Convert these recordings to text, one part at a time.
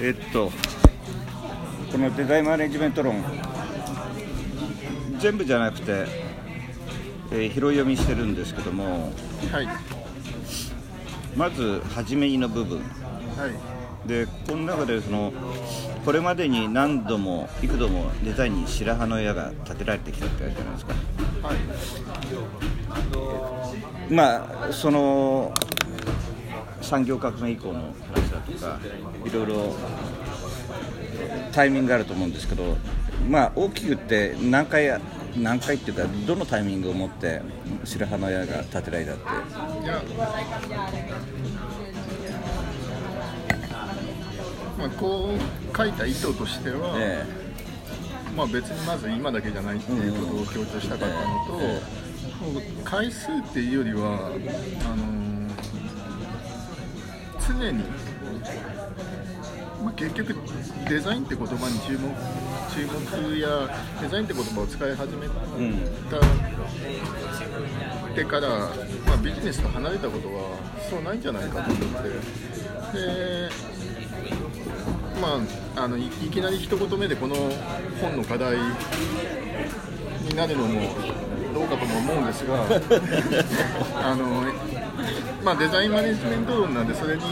えっとこのデザインマネジメント論。全部じゃなくて、えー、拾い読みしてるんですけども、はい、まず初めにの部分、はい、でこの中でそのこれまでに何度も幾度もデザインに白羽の矢が立てられてきたってあるじゃないですか。はい、まあその産業革命以降の話だとかいろいろタイミングがあると思うんですけどまあ大きく言って何回何回っていうかどのタイミングを持って白羽の矢が立てられたってまあこう書いた意図としては、ええ、まあ別にまず今だけじゃないっていうことを強調したかったのと、え、回数っていうよりはあの常に、まあ、結局デザインって言葉に注目注目やデザインって言葉を使い始めた、てから、まあ、ビジネスと離れたことはそうないんじゃないかと思って。でまああのいきなり一言目でこの本の課題になるのもどうかとも思うんですが あのまあ、デザインマネジメント論なんでそれに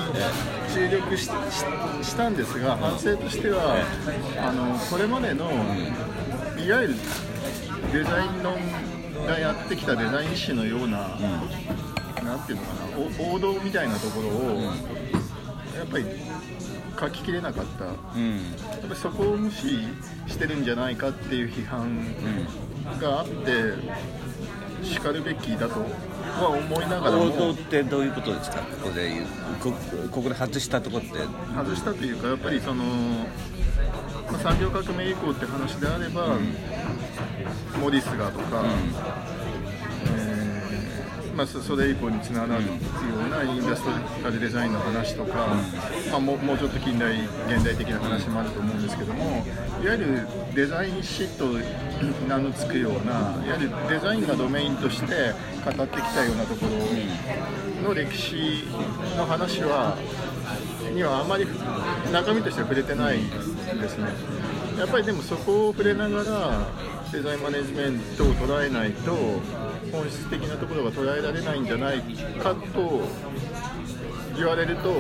注力ししたんですが反省としてはあのこれまでのいわゆるデザイン論がやってきたデザイン誌のような、なんていうのかな王道みたいなところを、やっぱり書ききれなかった、うん、やっぱりそこを無視してるんじゃないかっていう批判があってしかるべきだとは思いながらも。王道ってどういうことですか？ここでこここで外したとこって。外したというかやっぱりその、まあ、産業革命以降って話であれば、うん、モリスがとか、うんまあ、それ以降につながるようなインダストリアルデザインの話とか、まあ、もうもうちょっと近代現代的な話もあると思うんですけどもいわゆるデザインシット名の付くようないわゆるデザインがドメインとして語ってきたようなところの歴史の話はにはあまり中身としては触れてないんですね。やっぱりでもそこを触れながらデザインマネジメントを捉えないと本質的なところが捉えられないんじゃないかと言われると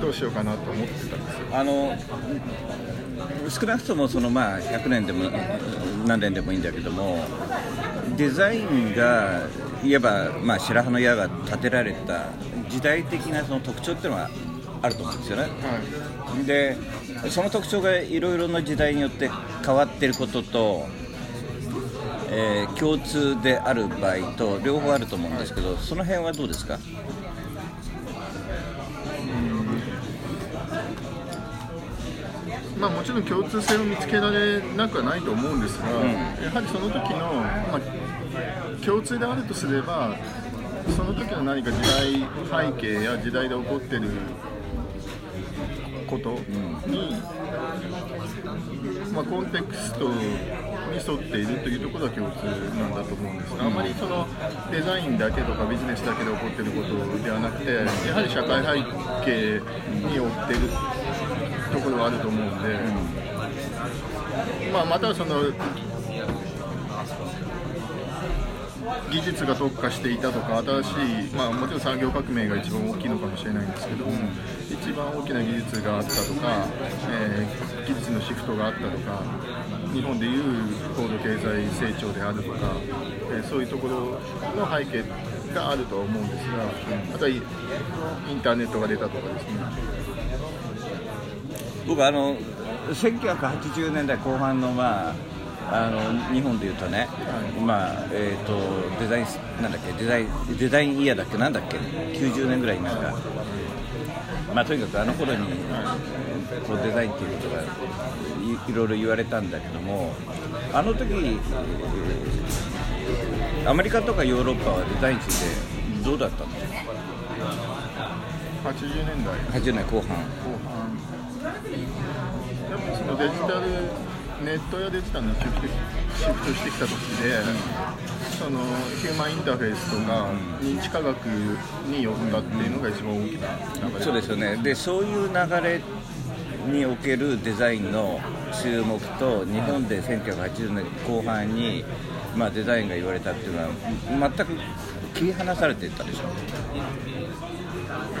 どうしようかなと思ってたんですあの少なくともそのまあ100年でも何年でもいいんだけどもデザインがいわばまあ白羽の矢が立てられた時代的なその特徴っていうのはあると思うんですよね。はい、でその特徴がいろいろな時代によって変わっていることと、えー、共通である場合と両方あると思うんですけど、その辺はどうですか？まあ、もちろん共通性を見つけられなくはないと思うんですが、うん、やはりその時の、まあ、共通であるとすればその時の何か時代背景や時代で起こっていることに、まあ、コンテクストに沿っているというところが共通なんだと思うんですが、あまりそのデザインだけとかビジネスだけで起こっていることではなくて、やはり社会背景に追っているところがあると思うんで、まあ、またその技術が特化していたとか新しい、まあ、もちろん産業革命が一番大きいのかもしれないんですけど、うん、一番大きな技術があったとか、えー、技術のシフトがあったとか日本でいう高度経済成長であるとか、えー、そういうところの背景があるとは思うんですが、あとはインターネットが出たとかですね。僕あの1980年代後半のまああの日本でいうとね、まあえーと、デザインなんだっけデザインデザインイヤーだっけなんだっけ90年ぐらいなんか、まあ、とにかくあの頃にこうデザインっていうことがいいろいろ言われたんだけどもあの時、えー、アメリカとかヨーロッパはデザインについてどうだったの？80年代。80年代後半。後半。やっぱそのデジタルネットやデジタルのシフトシフトしてきた時で、そのヒューマンインターフェースとか認知科学によったっていうのが一番大きな流れ。そうですよね。でそういう流れにおけるデザインの注目と日本で1980年後半に、まあ、デザインが言われたっていうのは全く切り離されていったでしょ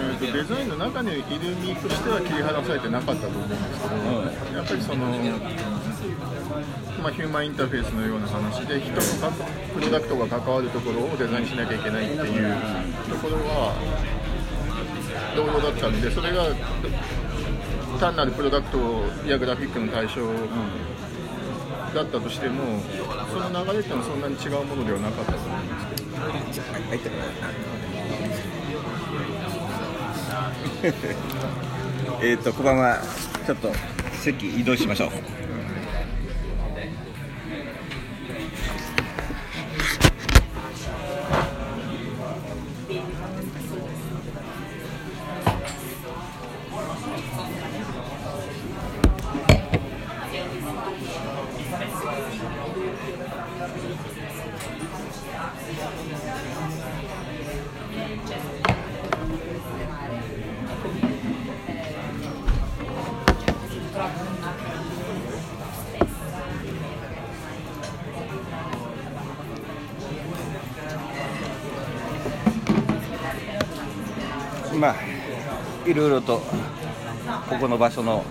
えーとデザインの中にいる身としては切り離されてなかったと思うんですけど、やっぱりその、まあ、ヒューマンインターフェースのような話で人のプロダクトが関わるところをデザインしなきゃいけないっていうところは同様だったんでそれが単なるプロダクトやグラフィックの対象だったとしてもその流れっていうのはそんなに違うものではなかったと思うんですけど。入ってるえっとこんばんはちょっと席移動しましょうまあいろいろとここの場所の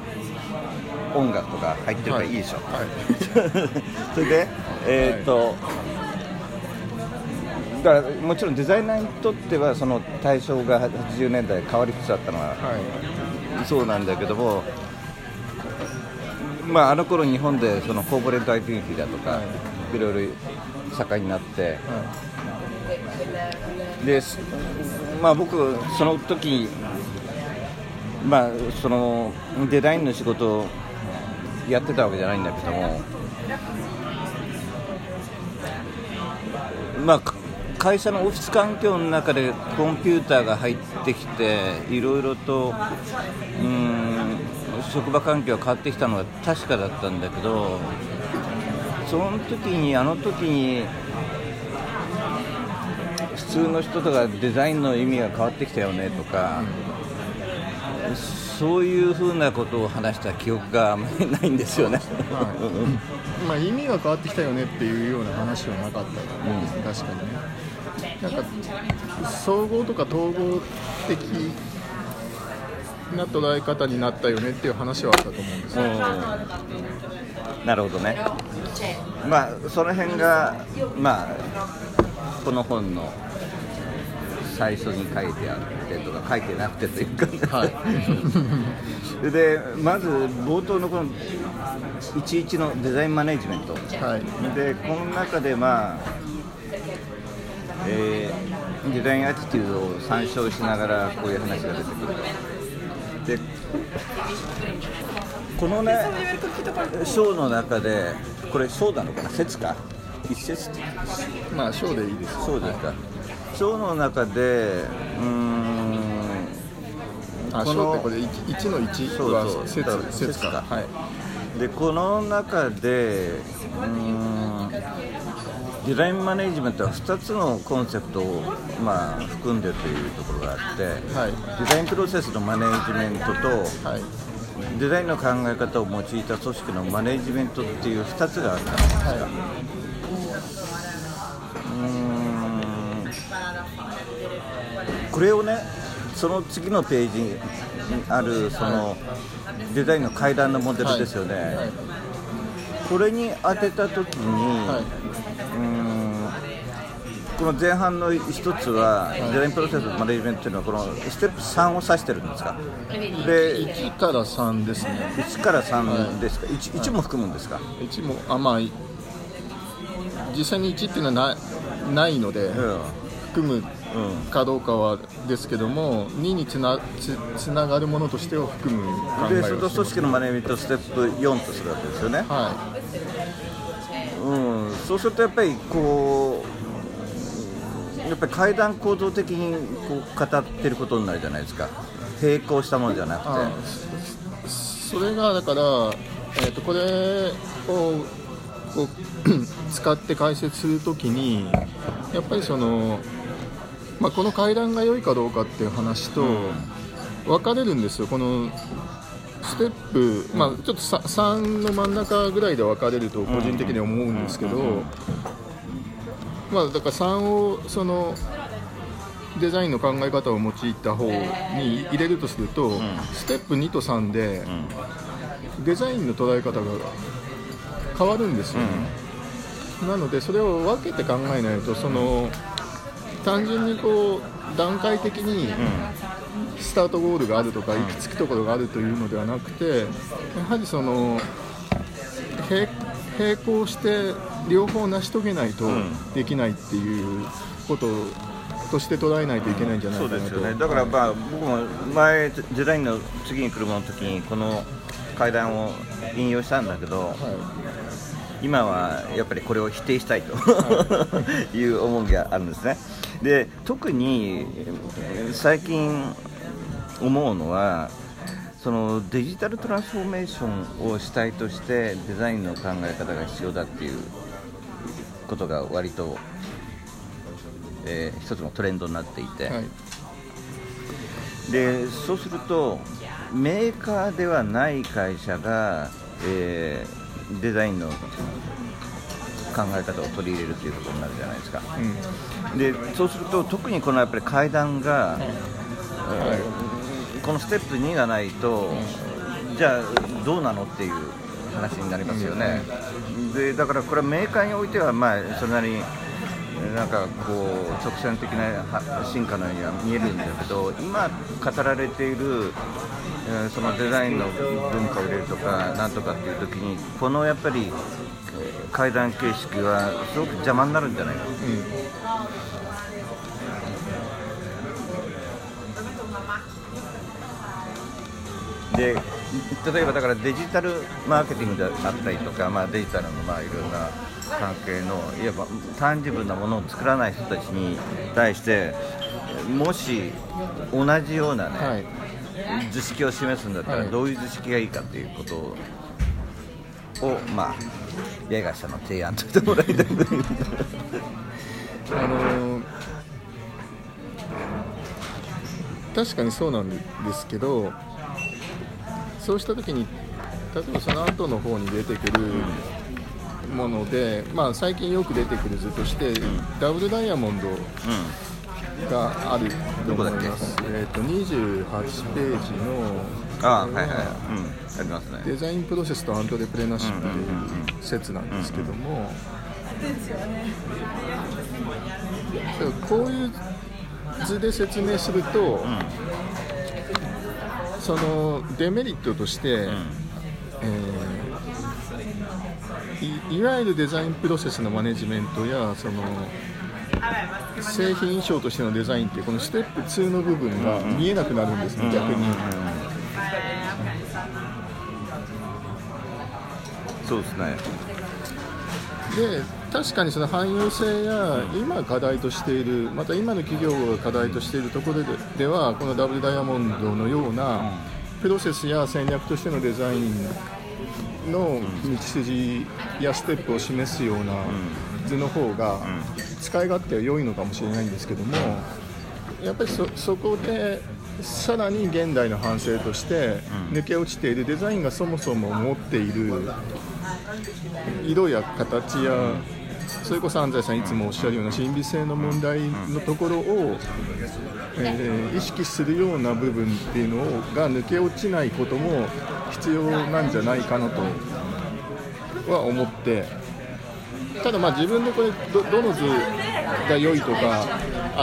音楽とか入ってるからいいでしょ、はい。それでえっ、と、だからもちろんデザイナーにとってはその対象が80年代変わりつつあったのははい。そうなんだけども、まあ、あの頃日本でそのコーポレートアイデンティティだとか、、はい。ろいろ盛んになってはです、まあ、僕その時、まあそのデザインの仕事をやってたわけじゃないんだけども、まあ、か会社のオフィス環境の中でコンピューターが入ってきていろいろとうーん職場環境が変わってきたのは確かだったんだけどその時にあの時に普通の人とかデザインの意味が変わってきたよねとか、そういうふうなことを話した記憶があんまりないんですよね。はい。まあ、意味が変わってきたよねっていうような話はなかったです、確かにねなんか総合とか統合的な捉え方になったよねっていう話はあったと思うんですよ、なるほどね。まあその辺がまあこの本の最初に書いてあってとか書いてなくてというか、はい。でまず冒頭のこの11のデザインマネジメント。はい。でこの中でまあ、えーデザインアティテュードを参照しながらこういう話が出てくると。でこのね章の中でこれ章なのかな？説か？一節まあ小でいいです。そうですか。章の中でうーんあこの小ってこれ 1, の1そうはそう説だか。はい。でこの中でうーんデザインマネジメントは2つのコンセプトを、まあ、含んでるというところがあって、はい。デザインプロセスのマネジメントとはい。デザインの考え方を用いた組織のマネジメントっていう2つがあったんですが、はうーんこれをねその次のページにあるそのデザインの階段のモデルですよね、これに当てた時に、この前半の一つは、デザインプロセスマネジメントというのはこのステップ3を指してるんですか？で1から3ですね。1から3ですか？1, 1も含むんですか、1もあまあ実際に1っていうのはないないので、うん。含むうんかどうかはですけども2につなつつながるものとしては含む考えでをし組織のマネジメントをステップ4とするわけですよね、はうん、そうするとやっぱりこうやっぱり階段構造的にこう語ってることになるじゃないですか。並行したものじゃなくて。そそれがだから、えー、とこれをこう 使って解説するときにやっぱりその、まあ、この階段が良いかどうかっていう話と分かれるんですよ。このステップ、まあ、ちょっと3の真ん中ぐらいで分かれると個人的には思うんですけど、まあ、だから3をそのデザインの考え方を用いた方に入れるとすると、ステップ2と3でデザインの捉え方が変わるんですよ。ね、なのでそれを分けて考えないとその単純にこう段階的にスタートゴールがあるとか行き着くところがあるというのではなくてやはりその並行して両方成し遂げないとできないっていうこととして捉えないといけないんじゃないかなと。そうですよね。だからまあ僕も前デザインの次に車の時にこの階段を引用したんだけど、はい、今はやっぱりこれを否定したいと、はい、いう思いがあるんですね。で特に最近思うのはそのデジタルトランスフォーメーションを主体としてデザインの考え方が必要だっていうことが割と、えー、一つのトレンドになっていて、はい、でそうするとメーカーではない会社が、えー、デザインの考え方を取り入れるということになるじゃないですか、うん、でそうすると特にこのやっぱり階段が、はい、このステップ2がないと、じゃあどうなのっていう話になりますよね、でだからこれはメーカーにおいては、まあ、それなりになんかこう直線的な進化のようには見えるんだけど今語られているそのデザインの文化を入れるとかなんとかっていう時にこのやっぱり階段形式はすごく邪魔になるんじゃないか、うん、で例えばだからデジタルマーケティングであったりとか、まあ、デジタルのまあいろんな関係のいわば単純なものを作らない人たちに対してもし同じようなね、はい。図式を示すんだったらどういう図式がいいかということを、まあ八重樫さんの提案としてもらいたい あの確かにそうなんですけどそうした時に例えばその後の方に出てくるもので、まあ、最近よく出てくる図として、ダブルダイヤモンドがあると思います。えっ、ー、と28ページのあはいはい、うん、ありますね。デザインプロセスとアントレプレナシップという説なんですけども、こういう図で説明すると、うん、そのデメリットとして、うん、えー、いいわゆるデザインプロセスのマネジメントやその製品衣装としてのデザインってこのステップ2の部分が見えなくなるんですね、逆に。そうですね。で確かにその汎用性や今課題としているまた今の企業が課題としているところではこのダブルダイヤモンドのようなプロセスや戦略としてのデザインの道筋やステップを示すような図の方が使い勝手は良いのかもしれないんですけどもやっぱりそそこでさらに現代の反省として抜け落ちているデザインがそもそも持っている色や形やそれこそ安西さんいつもおっしゃるような神秘性の問題のところを、えー、意識するような部分っていうのが抜け落ちないことも必要なんじゃないかなとは思ってただまあ自分でこれどどの図が良いとか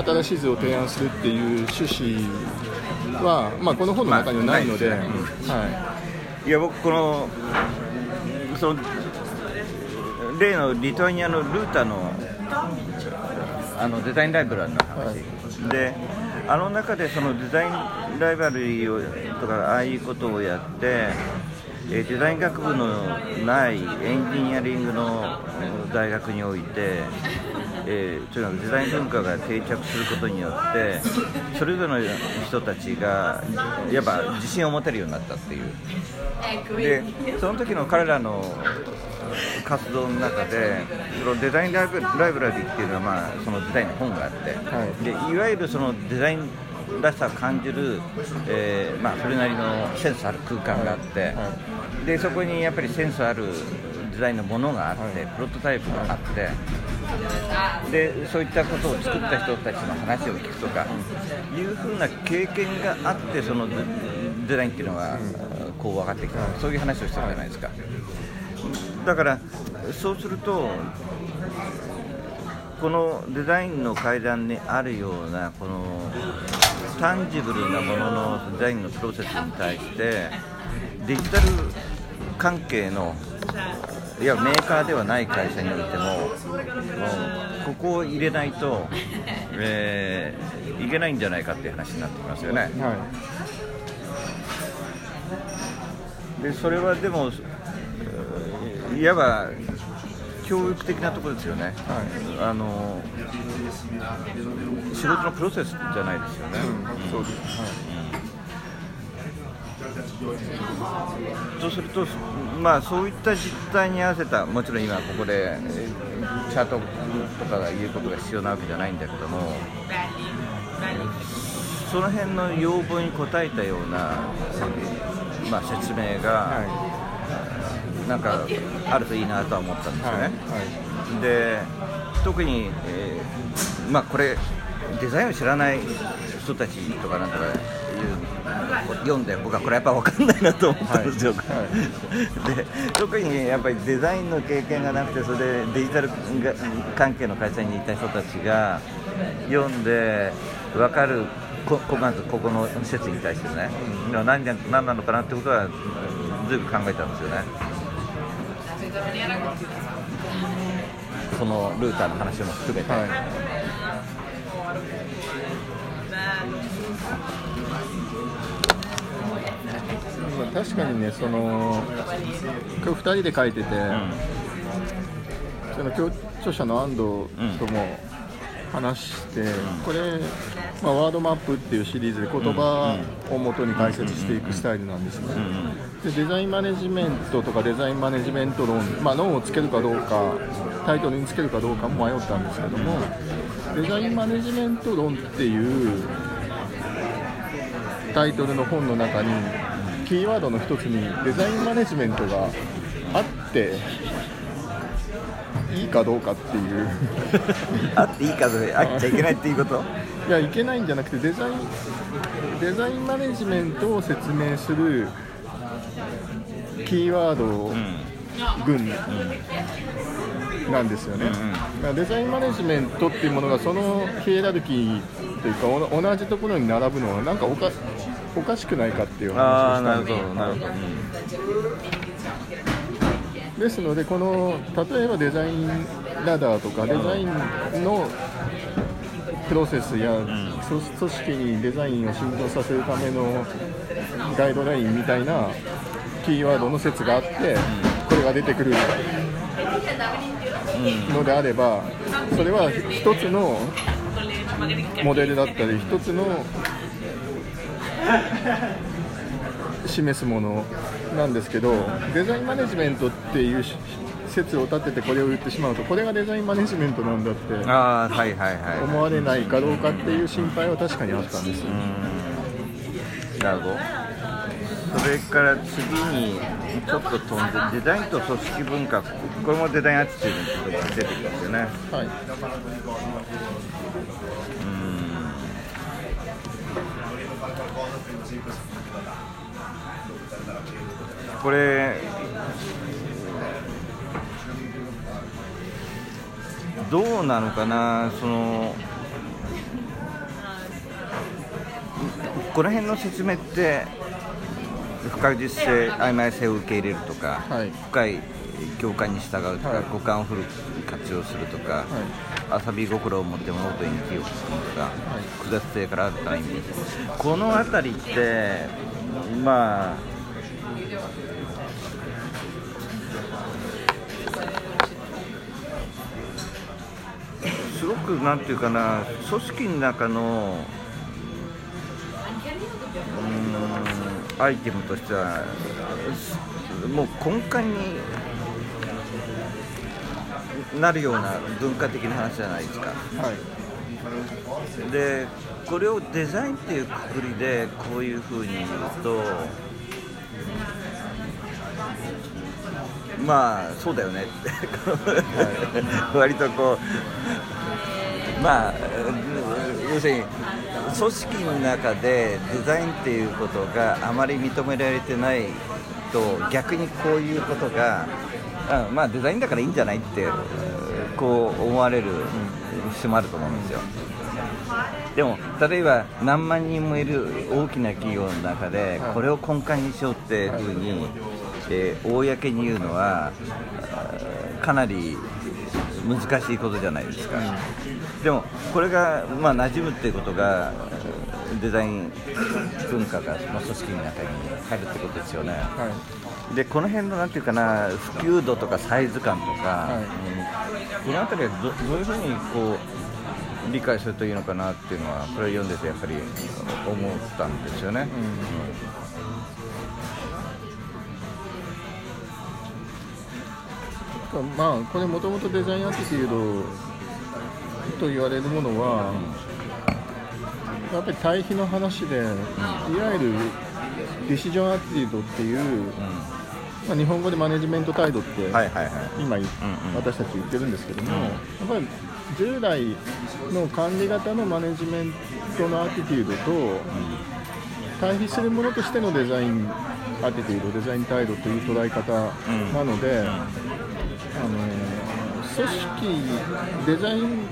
新しい図を提案するっていう趣旨は、まあ、この本の中にはないので、まあねうん、はい、いや僕このその例のリトアニアのルータのあのデザインライブラリの話、はい、であの中でそのデザインライブラリをとかああいうことをやってえデザイン学部のないエンジニアリングの大学においてえーというのはデザイン文化が定着することによってそれぞれの人たちがいわば自信を持てるようになったっていう。でその時の彼らの活動の中でそのデザインライブライブラリーっていうのは、まあ、そのデザインの本があって、はい。でいわゆるそのデザインらしさを感じる、えーまあ、それなりのセンスある空間があって、はでそこにやっぱりセンスあるデザインのものがあって、はい。プロトタイプがあって、でそういったことを作った人たちの話を聞くとか、いうふうな経験があってそのデデザインっていうのが、こう分かってきた、そういう話をしてるじゃないですか。だからそうするとこのデザインの階段にあるようなこのタンジブルなもののデザインのプロセスに対してデジタル関係のいやメーカーではない会社においてもここを入れないと、えーいけないんじゃないかっていう話になってきますよね。はでそれはでもえーいわば教育的なところですよね、あの仕事のプロセスじゃないですよね、い、そうです、はそうすると、まあ、そういった実態に合わせた、もちろん今、ここでえーチャートとかが言うことが必要なわけじゃないんだけども、その辺の要望に応えたような、えーまあ、説明が、はなんかあるといいなとは思ったんいですよね。はいで特に、えーまあ、これデザインを知らない人たちとかなんとかいう読んで僕はこれやっぱ分かんないなと思ったんですよ、はい で特にやっぱりデザインの経験がなくてそれでデジタルが関係の会社にいた人たちが読んで分かるここまずここの施設に対してね、何な何なのかなってことはずいぶん考えたんですよね。そのルーターの話も含めて、はい。まあ確かにねその今日2人で書いてて、その共著者の安藤とも話して、これ、まあ、ワードマップっていうシリーズで言葉を元に解説していくスタイルなんですね、でデザインマネジメントとかデザインマネジメント論、まあ、論をつけるかどうかタイトルにつけるかどうかも迷ったんですけどもデザインマネジメント論っていうタイトルの本の中にキーワードの一つにデザインマネジメントがあっていいかどうかっていう。あっていいかどうかあっちゃいけないっていうこと？いやいけないんじゃなくてデザインデザインマネジメントを説明するキーワード群なんですよね、だからデザインマネジメントっていうものがそのヒエラルキーというかお同じところに並ぶのはなんかおかおかしくないかっていう話をしたんで。すほどなるほど、ですのでこの例えばデザインラダーとかデザインのプロセスや、組組織にデザインを浸透させるためのガイドラインみたいなキーワードの説があって、これが出てくるのであればそれは一つのモデルだったり一つの示すものなんですけどデザインマネジメントっていうし説を立ててこれを言ってしまうとこれがデザインマネジメントなんだって思われないかどうかっていう心配は確かにあったんですよ。なるほどそれから次にちょっと飛んでデザインと組織文化これもデザインアティチュードに出てきますよね。はい。これどうなのかな？そのこの辺の説明って不確実性曖昧性を受け入れるとか、はい。深い共感に従うとか、はい。五感をフルに活用するとか、遊び心を持って物事に気をつくとか、複雑性から新たな意味この辺りってまあすすごくなんていうかな組織の中のアイテムとしてはもう根幹になるような文化的な話じゃないですか。はい。でこれをデザインっていうくくりでこういうふうに言うとまあそうだよね。って 割とこうまあ要するに組織の中でデザインっていうことがあまり認められてないと逆にこういうことがあまあデザインだからいいんじゃないってこう思われる人もあると思うんですよ。でも例えば何万人もいる大きな企業の中ではいこれを根幹にしようっていうふうに、えー公に言うのはかなり難しいことじゃないですか、でもこれが、まあ、馴染むっていうことがえーデザイン文化が組織の中に入るってことですよね、はい。でこの辺のなんていうかな普及度とかサイズ感とか、はいうんこの辺りはどどういうふうにこう理解するといいのかなっていうのはこれを読んでてやっぱり思ったんですよね。まあこれもともとデザインアティテュードと言われるものは、やっぱり対比の話で、いわゆるディシジョンアティテュードっていう、まあ、日本語でマネジメント態度って、今、私たち言ってるんですけども、やっぱり従来の管理型のマネジメントのアティテュードと、対比するものとしてのデザインアティテュードデザイン態度という捉え方なので、あの組織デザイン、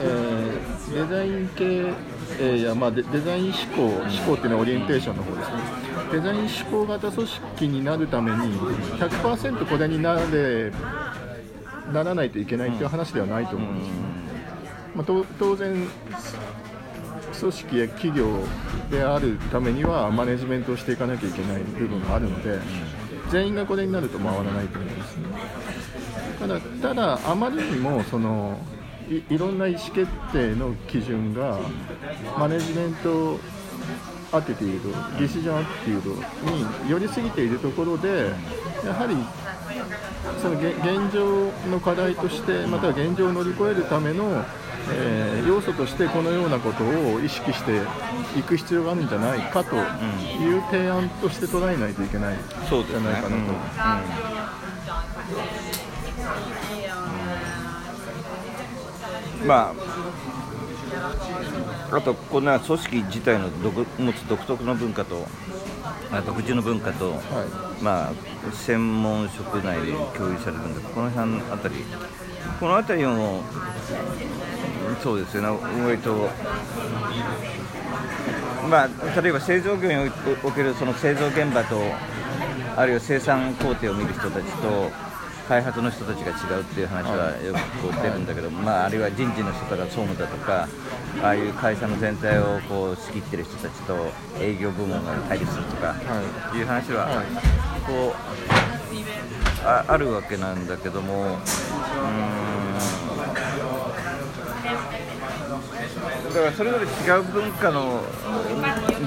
えーデザイン系、えーいやまあ、デデザイン思考思考っていうのはオリエンテーションの方ですね。デザイン思考型組織になるために100%これになれならないといけないっていう話ではないと思うんです。ね、まあ、と当然組織や企業であるためにはマネジメントをしていかなきゃいけない部分があるので全員がこれになると回らないと思うんですね。ただただあまりにもそのいいろんな意思決定の基準がマネジメントアティテュードディシジョンアティテュードに寄りすぎているところでやはりその現現状の課題としてまたは現状を乗り越えるための、えー要素としてこのようなことを意識していく必要があるんじゃないかという提案として捉えないといけないじゃないかなと。まあ、あとこんな組織自体の独持つ独特の文化とあ独自の文化と、はまあ、専門職内で共有されるんでこの辺あたり。このあたりもそうですよね。割と。まあ例えば製造業におけるその製造現場とあるいは生産工程を見る人たちと開発の人たちが違うっていう話はよくこう出るんだけど、まあ、あるいは人事の人とか総務だとかああいう会社の全体をこう仕切ってる人たちと営業部門が対立するとかいう話は、こうああるわけなんだけどもうん。だからそれぞれ違う文化の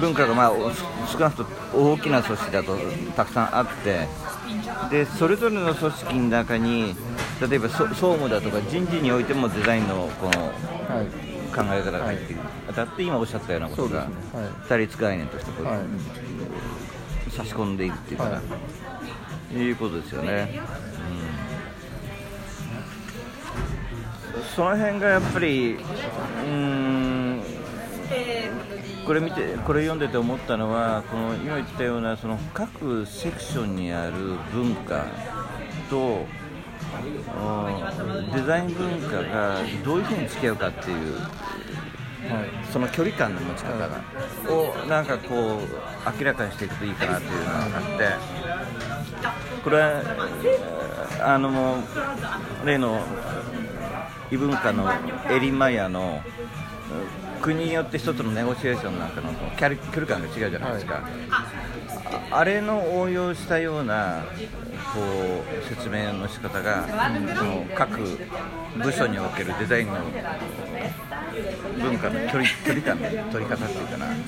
文化がまあお少なくとも大きな組織だとたくさんあってでそれぞれの組織の中に例えばそ総務だとか人事においてもデザインのこのはい考え方が入っている、だって今おっしゃったようなことが、そうですねはい対立概念としてこう、はい。差し込んでいるっていうかな、、はいうことですよね、うん。その辺がやっぱりうーんこれ見てこれ読んでて思ったのはこの今言ったようなその各セクションにある文化とデザイン文化がどういうふうに付き合うかっていうはいその距離感の持ち方が、をなんかこう明らかにしていくといいかなというのがあってこれはあの例の異文化のエリマヤの国によって一つのネゴシエーションなんかのキャリ距離感が違うじゃないですか、ああれの応用したようなこう説明の仕方が、その各部署におけるデザインの文化の距離距離感の取り方っていうかな、い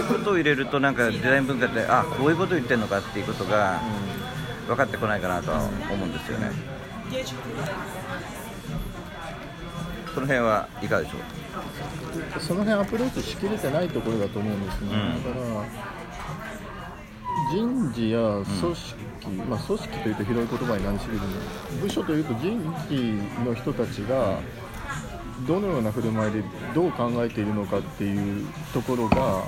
うことを入れると、なんかデザイン文化って、あこういうこと言ってるのかっていうことが分かってこないかなとは思うんですよね。その辺はいかがでしょう？その辺アプローチしきれてないところだと思うんですね、うん。だから人事や組織、まあ、組織というと広い言葉になりすぎるの。で部署というと人事の人たちがどのような振る舞いでどう考えているのかっていうところが、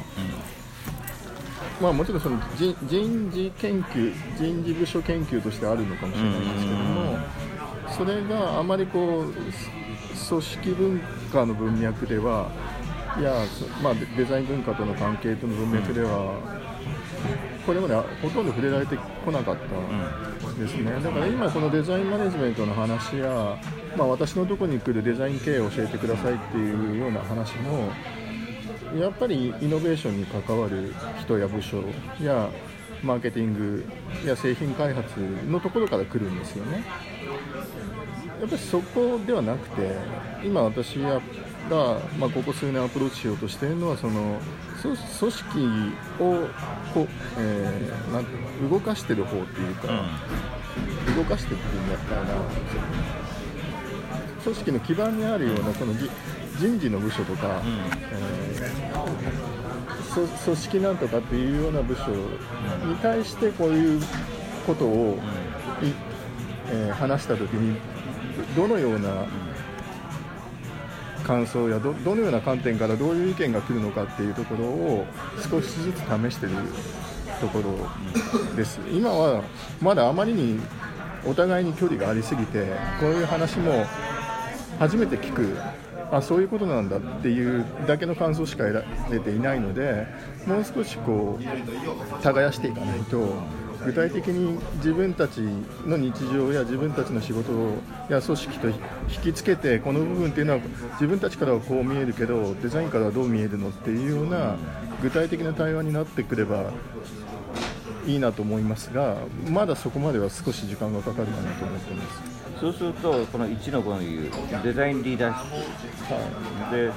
まあ、もちろんその人人事研究人事部署研究としてあるのかもしれないんですけどもそれがあまりこう組織文化の文脈ではいや、そまあ、デデザイン文化との関係との文脈では、これまでほとんど触れられてこなかったですね、だから今、このデザインマネジメントの話や、まあ、私のところに来るデザイン経営を教えてくださいっていうような話も、やっぱりイノベーションに関わる人や部署やマーケティングや製品開発のところから来るんですよね。やっぱりそこではなくて、今私が、まあ、ここ数年アプローチしようとしているのは、その組組織をこう、えーなんうの動かしてる方っていうか、動かしてっていうんだったらな、組織の基盤にあるような、そのじ人事の部署とか、えーそ組織なんとかっていうような部署に対して、こういうことを、いえー話したときに、どのような感想やどのような観点からどういう意見が来るのかっていうところを少しずつ試してるところです。今はまだあまりにお互いに距離がありすぎてこういう話も初めて聞くあそういうことなんだっていうだけの感想しか得られていないのでもう少しこう耕していかないと具体的に自分たちの日常や自分たちの仕事や組織と引きつけてこの部分っていうのは自分たちからはこう見えるけどデザインからはどう見えるのっていうような具体的な対話になってくればいいなと思いますがまだそこまでは少し時間がかかるかなと思っています。そうすると、この1の5の言うデザインリーダーシップ、で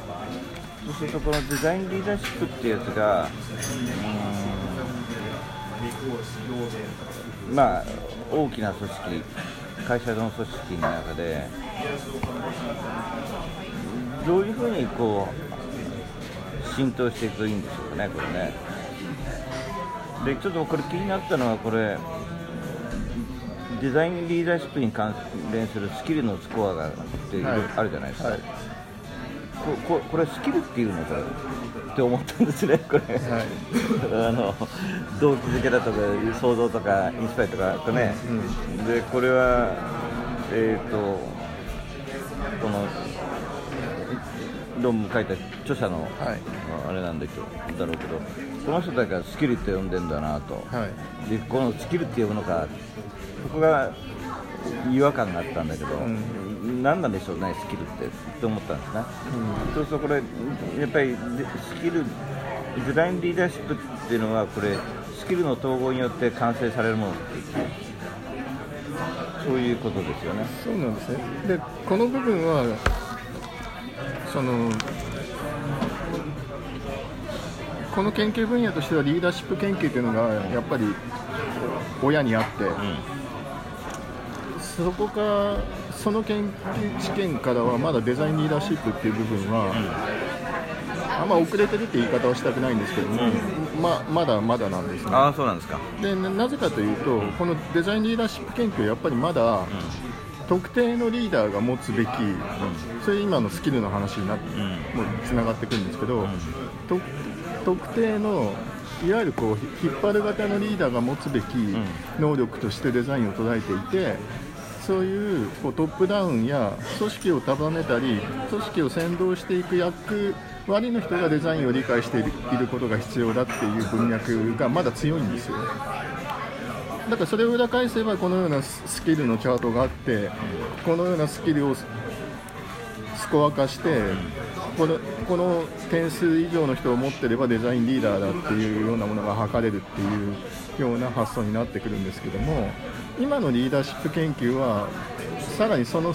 そうすると、このデザインリーダーシップっていうやつが、うーんまあ、大きな組織、会社の組織の中で、どういうふうにこう浸透していくといいんでしょうかね、これね。でちょっとこれ気になったのはこれデザインリーダーシップに関連するスキルのスコアがってあるじゃないですか、はい。こここれスキルっていうのかって思ったんですねこれ、あの動機づけだとか想像とかインスパイとかとね、でこれはえっ、とこの論文書いた著者の、はい。あれなんだけどだろうけどこの人たちがスキルって呼んでんだなと、はい。でこのスキルって呼ぶのかここが違和感があったんだけど、何なんでしょうねスキルって。って思ったんですね、そうするとこれやっぱりでスキルデザインリーダーシップっていうのはこれスキルの統合によって完成されるものっていう。そういうことですよね。そうなんですね。で、この部分は、その、この研究分野としてはリーダーシップ研究というのがやっぱり親にあって、そこかその研究知見からはまだデザインリーダーシップっていう部分は、あんま遅れてるって言い方はしたくないんですけども、ままだまだなんですね。ああそうなんですか。でななぜかというと、このデザインリーダーシップ研究はやっぱりまだ、特定のリーダーが持つべき、それ今のスキルの話になって、もうつながってくるんですけど、と特定のいわゆるこうひ引っ張る型のリーダーが持つべき能力としてデザインを捉えていて、そういうこうトップダウンや組織を束ねたり、組織を先導していく役割の人がデザインを理解していることが必要だっていう文脈がまだ強いんですよ。だからそれを裏返せばこのようなススキルのチャートがあってこのようなスキルをスコア化してこのこの点数以上の人を持ってればデザインリーダーだっていうようなものが測れるっていうような発想になってくるんですけども今のリーダーシップ研究はさらにその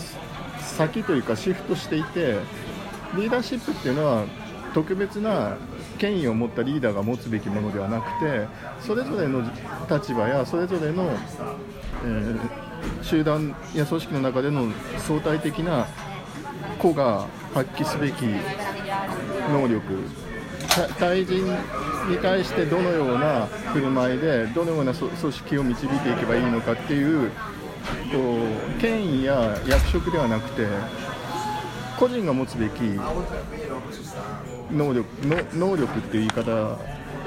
先というかシフトしていてリーダーシップっていうのは特別な権威を持ったリーダーが持つべきものではなくてそれぞれの立場やそれぞれの、えー、集団や組織の中での相対的な個が発揮すべき能力対人に対してどのような振る舞いでどのような組織を導いていけばいいのかっていうこう権威や役職ではなくて個人が持つべき能力の能力っていう言い方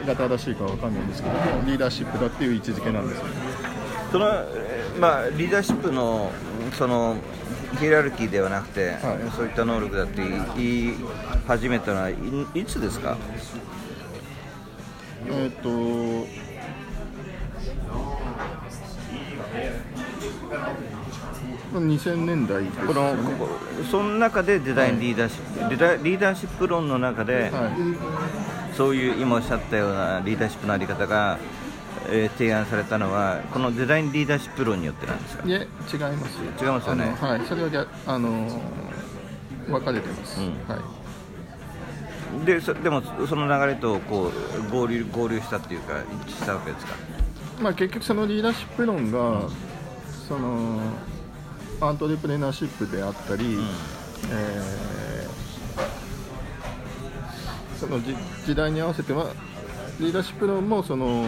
が正しいかわかんないんですけどもリーダーシップだっていう位置づけなんですよね。そのまあ、リーダーシップのそのヒエラルキーではなくて、はい、そういった能力だって言い始めたのはいいつですか？えっ、と2000年代、ね、このその中でデザインリーダーシップ、はい、リーダーシップ論の中で、はい、そういう今おっしゃったようなリーダーシップのあり方がえー、提案されたのはこのデザインリーダーシップ論によってなんですか？いえ違います違いますよね。はいそれはあの分かれてます、うん、はい。でそでもその流れとこう合流合流したっていうか一致したわけですか、まあ、結局そのリーダーシップ論が、うん、そのアントレプレナーシップであったり、うん、えー、その時代に合わせてはリーダーシップ論もその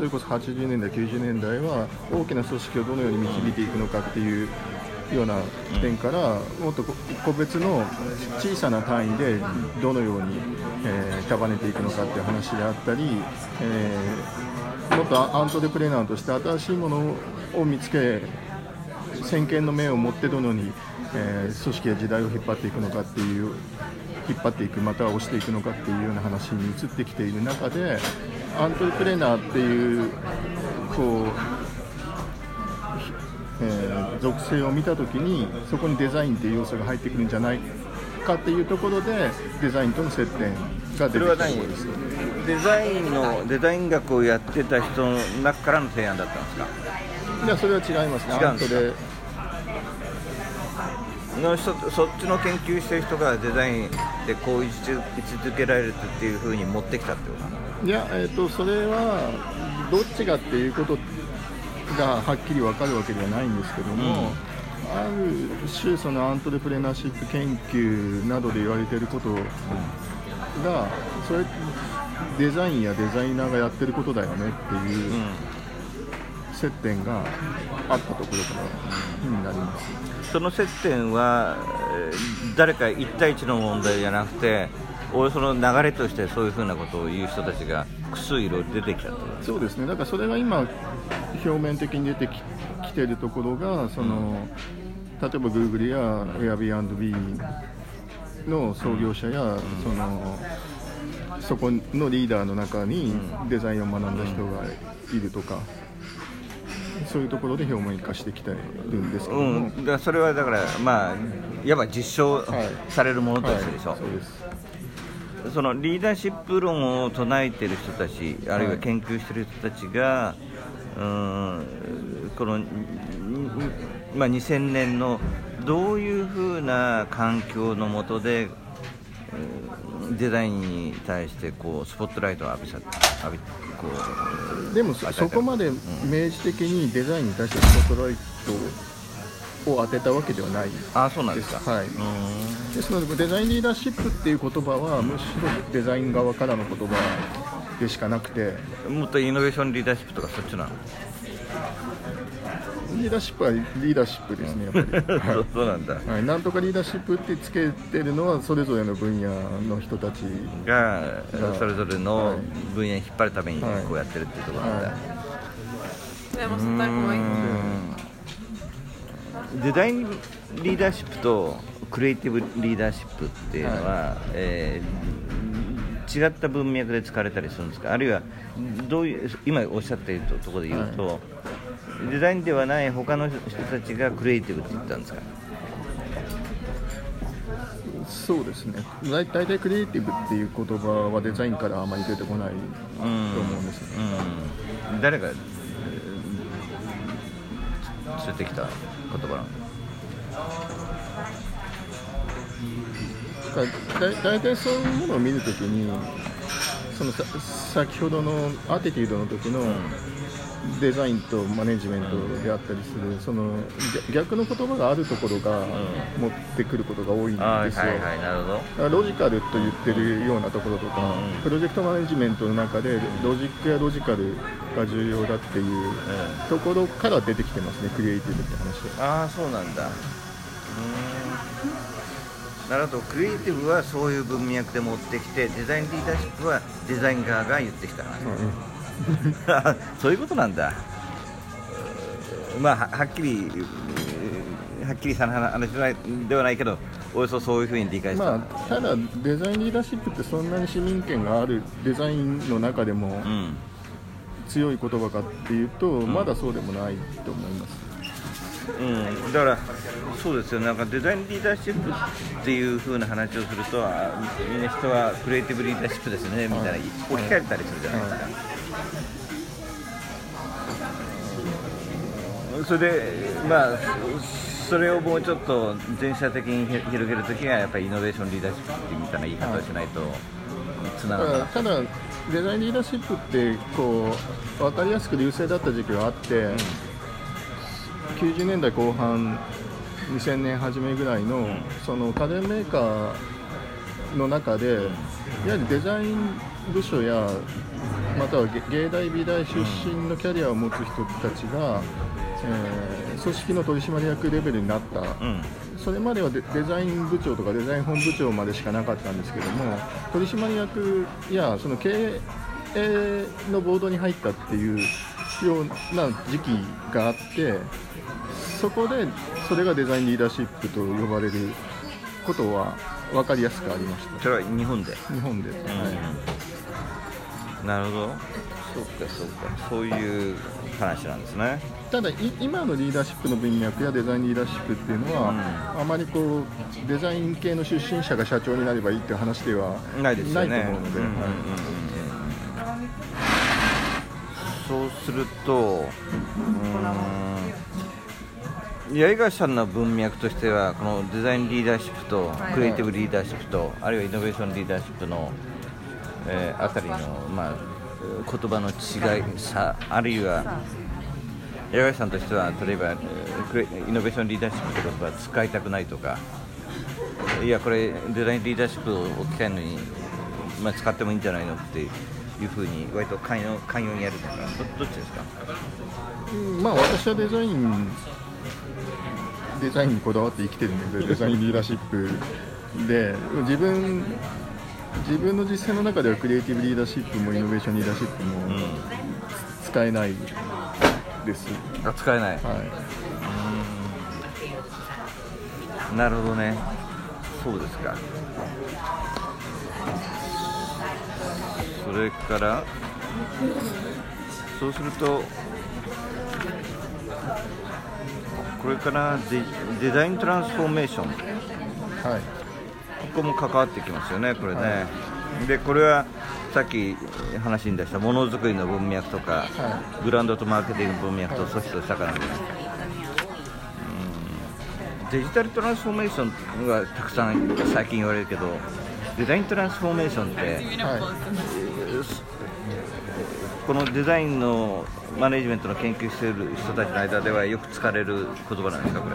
それこそ80年代、90年代は大きな組織をどのように導いていくのかっていうような点から、もっと個別の小さな単位でどのように、えー、束ねていくのかっていう話であったり、えー、もっとアントレプレナーとして新しいものを見つけ先見の目を持ってどのように、えー、組織や時代を引っ張っていくのかっていう引っ張っていくまたは押していくのかっていうような話に移ってきている中でアントレプレーナーっていうこう、えー、属性を見た時にそこにデザインっていう要素が入ってくるんじゃないかっていうところでデザインとの接点が出てきたところですデザインのデザイン学をやってた人の中からの提案だったんですか？いやそれは違います。ねアントでの人そっちの研究してる人がデザインでこう位置づけられるっていうふうに持ってきたってこといや、えーと、それはどっちがっていうことがはっきり分かるわけではないんですけども、うん、ある種そのアントレプレナーシップ研究などで言われていることが、それデザインやデザイナーがやってることだよねっていう接点があったところからになります。その接点は誰か1対1の問題じゃなくておよその流れとしてそういうふうなことを言う人たちが複数いろいろ出てきたそうですね。だからそれが今表面的に出てききているところがその、例えば Google や Airbnb の創業者や、うん、そのそこのリーダーの中にデザインを学んだ人がいるとか、そういうところで表面化してきてるんですけども、うん、だそれはだからまあいわば実証されるものとしてでしょ、はいはい、そうですそのリーダーシップ論を唱えている人たちあるいは研究している人たちが、はい、うんこの、まあ、2000年のどういうふうな環境の下でデザインに対してこうスポットライトを浴びさ浴びこうでもそこまで明示的にデザインに対してスポットライトを当てたわけではないあそうなんですか。はい。ですのでデザインリーダーシップっていう言葉はむしろデザイン側からの言葉でしかなくて。もっとイノベーションリーダーシップとかそっちなの？リーダーシップはリーダーシップですね、やっぱり。はい、そうなんだ、はい。なんとかリーダーシップってつけてるのは、それぞれの分野の人たちが、それぞれの分野に引っ張るためにこうやってるっていうところなんだ。デザインリーダーシップとクリエイティブリーダーシップっていうのは、はい、えー、違った文脈で使われたりするんですか？あるいはどういう今おっしゃっているところで言うと、はい。デザインではない他の人たちがクリエイティブって言ったんですか？そうですね。だい大体クリエイティブっていう言葉はデザインからあまり出てこないと思うんですよね、うん、誰がえー連れてきた？言葉なのだからだ大体そういうものを見るときにそのさ先ほどのアティテュードの時のデザインとマネジメントであったりするその逆逆の言葉があるところが持ってくることが多いんですよ、はいはいなるほど。だからロジカルと言ってるようなところとか、うんプロジェクトマネジメントの中でロジックやロジカルが重要だっていうところから出てきてますねクリエイティブって話でああそうなんだ。うなるほど。クリエイティブはそういう文脈で持ってきてデザインリーダーシップはデザイン側が言ってきたから そういうことなんだ。まあははっきりえーはっきりした話ではないではないけどおよそそういうふうに理解した、まあ、ただデザインリーダーシップってそんなに市民権があるデザインの中でもうん強い言葉かっていうと、まだそうでもないと思います。うん、だからそうですよ。なんかデザインリーダーシップっていう風な話をするとあみんな人はクリエイティブリーダーシップですねみたいな。置き換えたりするじゃないですか、それでまあそれをもうちょっと全社的に広げるときはやっぱりイノベーションリーダーシップみたいな言い方をしないとつながらないだた。だデザインリーダーシップってこう分かりやすく流星だった時期はあって、90年代後半2000年初めぐらいの,、その家電メーカーの中で、いわゆるデザイン部署やまたは芸芸大美大出身のキャリアを持つ人たちが、えー組織の取締役レベルになった、うん。それまではデデザイン部長とかデザイン本部長までしかなかったんですけども取締役やその経営のボードに入ったっていうような時期があってそこでそれがデザインリーダーシップと呼ばれることは分かりやすくありました。それは日本で、日本で、はい。なるほど。そうかそうか。そういう話なんですねただい今のリーダーシップの文脈やデザインリーダーシップっていうのは、あまりこうデザイン系の出身者が社長になればいいっていう話ではないですよね。ないと思うので、うんうんうんうんはいそうするとうーん八重樫さんの文脈としてはこのデザインリーダーシップとクリエイティブリーダーシップと、あるいはイノベーションリーダーシップの、えーあたりの、まあ、言葉の違いさあるいは八重樫さんとしては例えばイノベーションリーダーシップって言葉は使いたくないとかいやこれデザインリーダーシップを置き換えるのに、まあ、使ってもいいんじゃないのっていうふうに割と寛容寛容にやるのかどどっちですかうんまあ私はデザインデザインにこだわって生きてるのでデザインリーダーシップで。自分自分の実践の中ではクリエイティブリーダーシップもイノベーションリーダーシップも使えないです、あ使えない。はい、なるほどね。そうですか。それからそうするとこれからデデザイントランスフォーメーション。はい。ここも関わってきますよね、これね。で、これはさっき話に出したものづくりの文脈とか、はブランドとマーケティングの文脈と組織と社会の文脈、うん。デジタルトランスフォーメーションがたくさん最近言われるけど、デザイントランスフォーメーションって、はこのデザインのマネジメントの研究している人たちの間ではよく使われる言葉なんですか、こ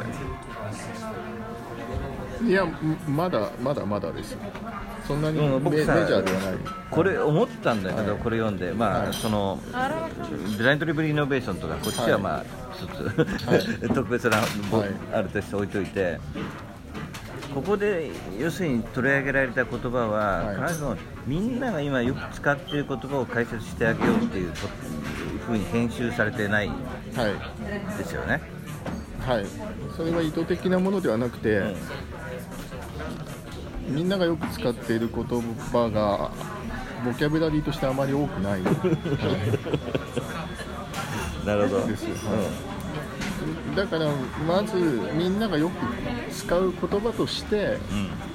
れ。い、いやまだまだまだですそんなにメ,、うん僕さこれ思ったんだけど、はい。これ読んで、まあはい。そのデザイントリブルイノベーションとかこっちはまあ一つ、特別なあるとして置いといてここで要するに取り上げられた言葉は、はい。必ずみんなが今よく使っている言葉を解説してあげようっていうこふうに編集されてないはい。ですよね。はい。それは意図的なものではなくて、みんながよく使っている言葉がボキャブラリーとしてあまり多くない、はい。なるほど。ですよ、だからまずみんながよく使う言葉として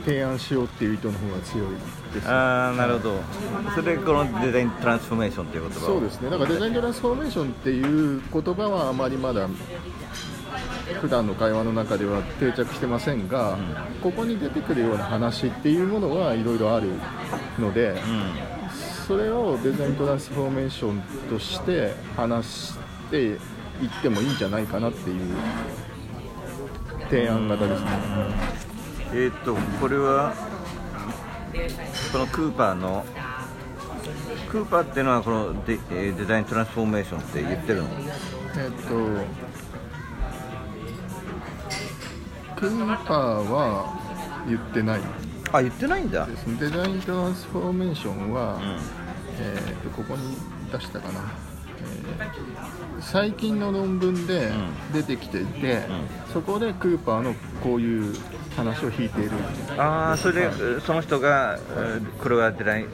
提案しようっていう意図の方が強いです、ああなるほど。それでこのデザイントランスフォーメーションっていう言葉を。そうですね。だからデザイントランスフォーメーションっていう言葉はあまりまだ普段の会話の中では定着してませんが、ここに出てくるような話っていうものはいろいろあるので、それをデザイントランスフォーメーションとして話していってもいいんじゃないかなっていう提案型ですね。えーっとこれはこのクーパーのクーパーっていうのはこのデえーデザイントランスフォーメーションって言ってるの？えっとクーパーは言ってない。あ言ってないんだ。ですね。デザイントランスフォーメーションは、うん。えー、とここに出したかな、えー最近の論文でうん。出てきていて、そこでクーパーのこういう話を引いている。ああそれでえーその人がえーこれはデザイン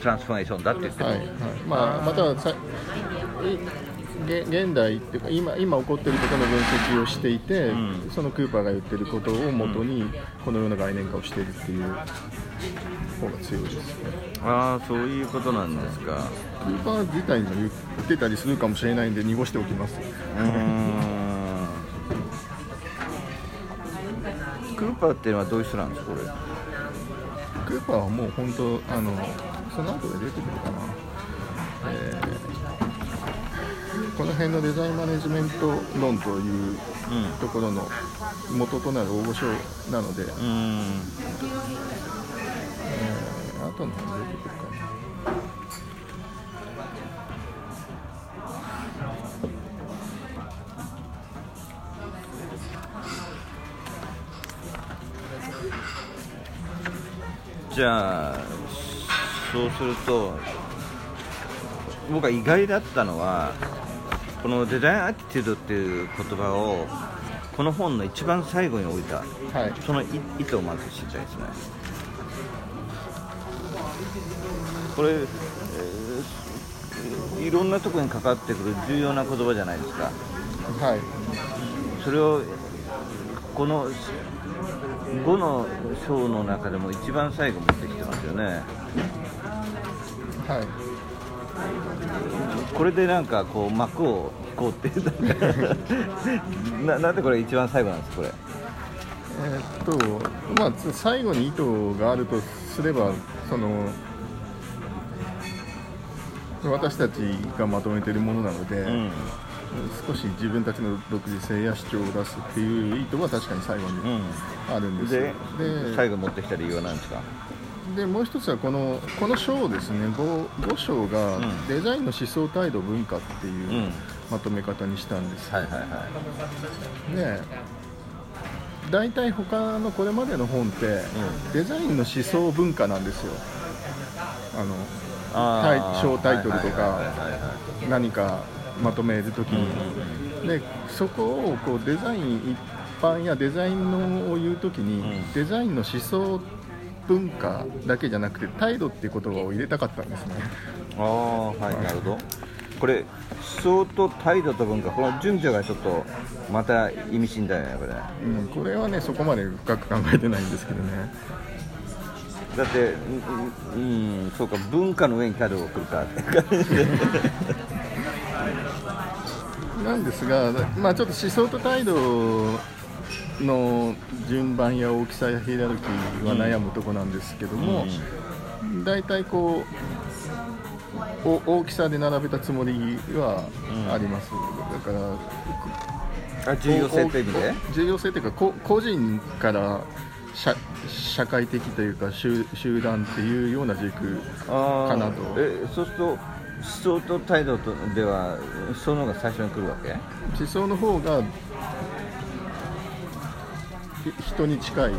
トランスフォーメーションだって言ってる。はいはい。まあ、または現代っていうか今今起こっていることの分析をしていて、うん。そのクーパーが言ってることをもとにこのような概念化をしているっていう方が強いですね。ああそういうことなんですか。クーパー自体も言ってたりするかもしれないんで濁しておきます。うーん。クーパーっていうのはどういう人なんですかこれ。クーパーはもう本当あのその後で出てくるかな、えーこの辺のデザインマネジメント論というところの元となる応募書なので、うーん。えー後の方に出てくるかなじゃあそうすると僕は意外だったのはこのデザインアティテュードっていう言葉をこの本の一番最後に置いたはい。その意意図をまず知りたいですね。これ、えーいろんなところに関わってくる重要な言葉じゃないですか。はい。それをこの5の章の中でも一番最後持ってきてますよね。はいこれでなんかこう幕をこうってな ななんでこれ一番最後なんですかこれ？えーっとまあつ最後に意図があるとすればその私たちがまとめているものなので、うん。少し自分たちの独自性や主張を出すっていう意図は確かに最後にうんあるんですでよ、で最後持ってきた理由は何ですか？でもう一つはこのこの章ですね 5, 5章がうん。デザインの思想態度文化っていううん。まとめ方にしたんです、はいはいはい。で大体他のこれまでの本って、デザインの思想文化なんですよ。あの小タイトルとか何かまとめるときに、でそこをこうデザイン一般やデザインのを言うときに、うん。デザインの思想文化だけじゃなくて態度っていう言葉を入れたかったんですね。ああはいなるほど。これ思想と態度と文化この順序がちょっとまた意味深だよねこれ。うん、これはねそこまで深く考えてないんですけどね。だってうん、うん、そうか文化の上に態度が来るかって感じで。なんですが、まあ、ちょっと思想と態度の順番や大きさやヒエラルキーは悩むとこなんですけども、大体こうお大きさで並べたつもりはあります、だからあ重要性という意味で？重要性というかこ個人から社社会的というか集集団っていうような軸かなと。えそうすると思想と態度とでは思想の方が最初に来るわけ？思想の方がひ人に近い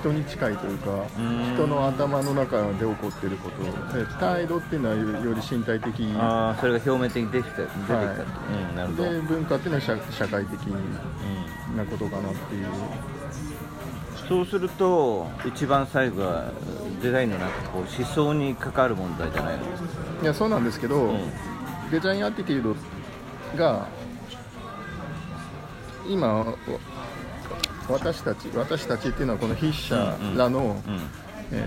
人に近いというかん。人の頭の中で起こっていること。で態度っていうのはよより身体的ああそれが表面的に出てきた出てきた、はいうんなるほど、で文化っていうのは社社会的うん。なことかなっていう。そうすると一番最後はデザインのなんかこう思想に関わる問題じゃないの？いやそうなんですけど、うん。デザインアティテュードが今わ私たち私たちっていうのはこの筆者らの、うん。え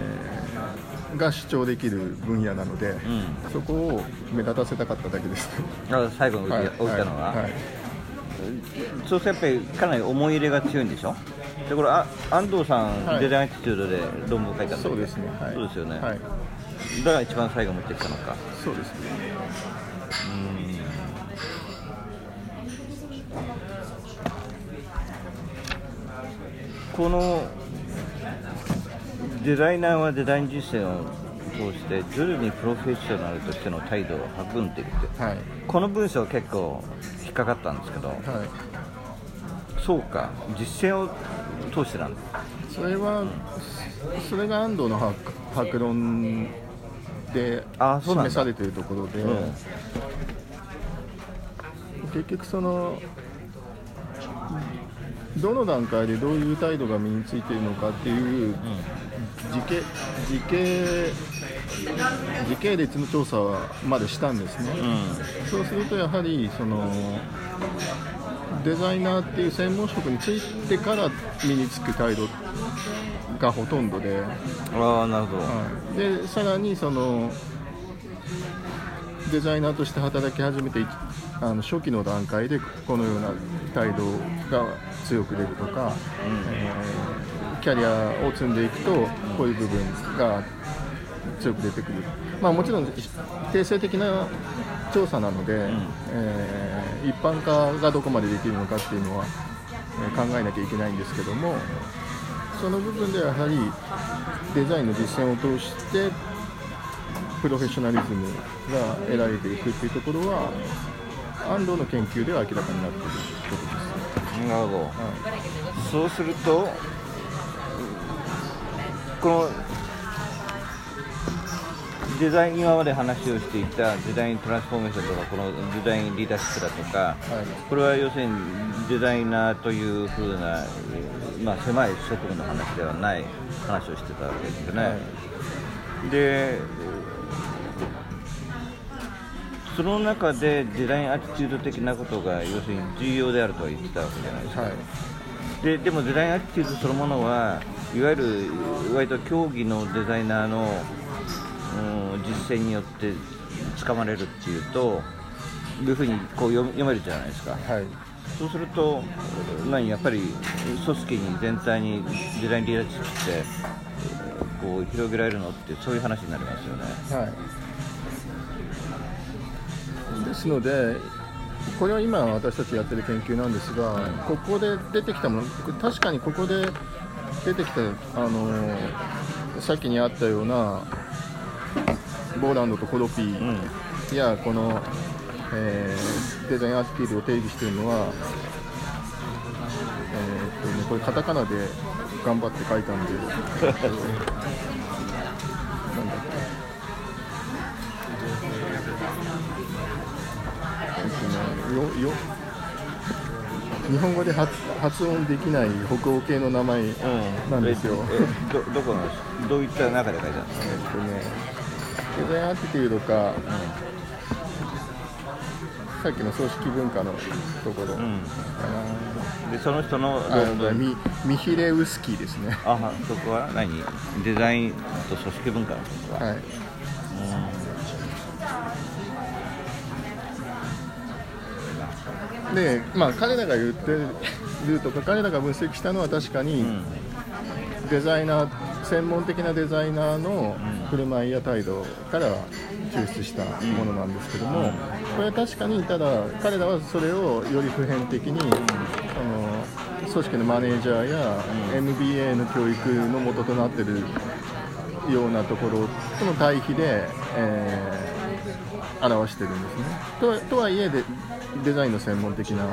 ーが主張できる分野なので、ん。そこを目立たせたかっただけです。あ最後に置いたのは、はい。はい。そうするとやっぱりかなり思い入れが強いんでしょ？でこれあ安藤さん、はいデザインアティチュードで論文書いたんだそうですね。はい、そうですよね、はい、だから一番最後持ってきたのか。そうですね。このデザイナーはデザイン実践を通して徐々にプロフェッショナルとしての態度を育んでいくってはい、この文章結構引っかかったんですけどはい。そうか実践を通してなんだ。それは、それが安藤の白白論で示されているところで、うん。結局そのどの段階でどういう態度が身についているのかっていう時系時系時系列の調査までしたんですね、うん。そうするとやはりそのデザイナーっていう専門職についてから身につく態度がほとんどで、ああなるほど、はい、でさらにそのデザイナーとして働き始めていあの初期の段階でこのような態度が強く出るとか、えーキャリアを積んでいくとこういう部分が強く出てくる、まあ、もちろん定性的な調査なので、えー一般化がどこまでできるのかっていうのは、えー考えなきゃいけないんですけどもその部分ではやはりデザインの実践を通してプロフェッショナリズムが得られていくっていうところは安藤の研究では明らかになっていることです。なるほどはいそうするとこのデザイン今まで話をしていたデザイントランスフォーメーションとかこのデザインリーダーシップだとかはいこれは要するにデザイナーというふうな、えーまあ、狭い職務の話ではない話をしてたわけですよね。はいでその中でデザインアティチュード的なことが要するに重要であるとは言ってたわけじゃないですか。はい。ででもデザインアティチュードそのものはいわゆる割と競技のデザイナーの、うん、実践によってつかまれるっていうというふうにこう読読めるじゃないですか。はい。そうすると何やっぱり組織に全体にデザインリーダーシップってえーこう広げられるのってそういう話になりますよね。はい、ですので、これは今私たちやってる研究なんですが、ここで出てきたもの、確かにここで出てきた、あのさっきにあったような、ボーランドとコロピーや、この、えーデザインアーティキルを定義しているのは、えーっとね、これ、カタカナで頑張って書いたんで、よよ。日本語で発発音できない北欧系の名前なんですよ。ええどどこのどういった中で書いてあるんですか？えっとね、デザインアティテュードか、さっきの葬式文化のところかうん。な、でその人のミミヒレウスキーですね。あはそこは何？デザインと組織文化のとこは、はい、で、まあ、彼らが言ってるとか彼らが分析したのは確かに、うん。デザイナー専門的なデザイナーの振る舞いや態度から抽出したものなんですけども、これは確かにただ彼らはそれをより普遍的に、あの組織のマネージャーや MBA の教育の元となっているようなところとの対比で、えー表してるんですね。とはとはいえでデザインの専門的な。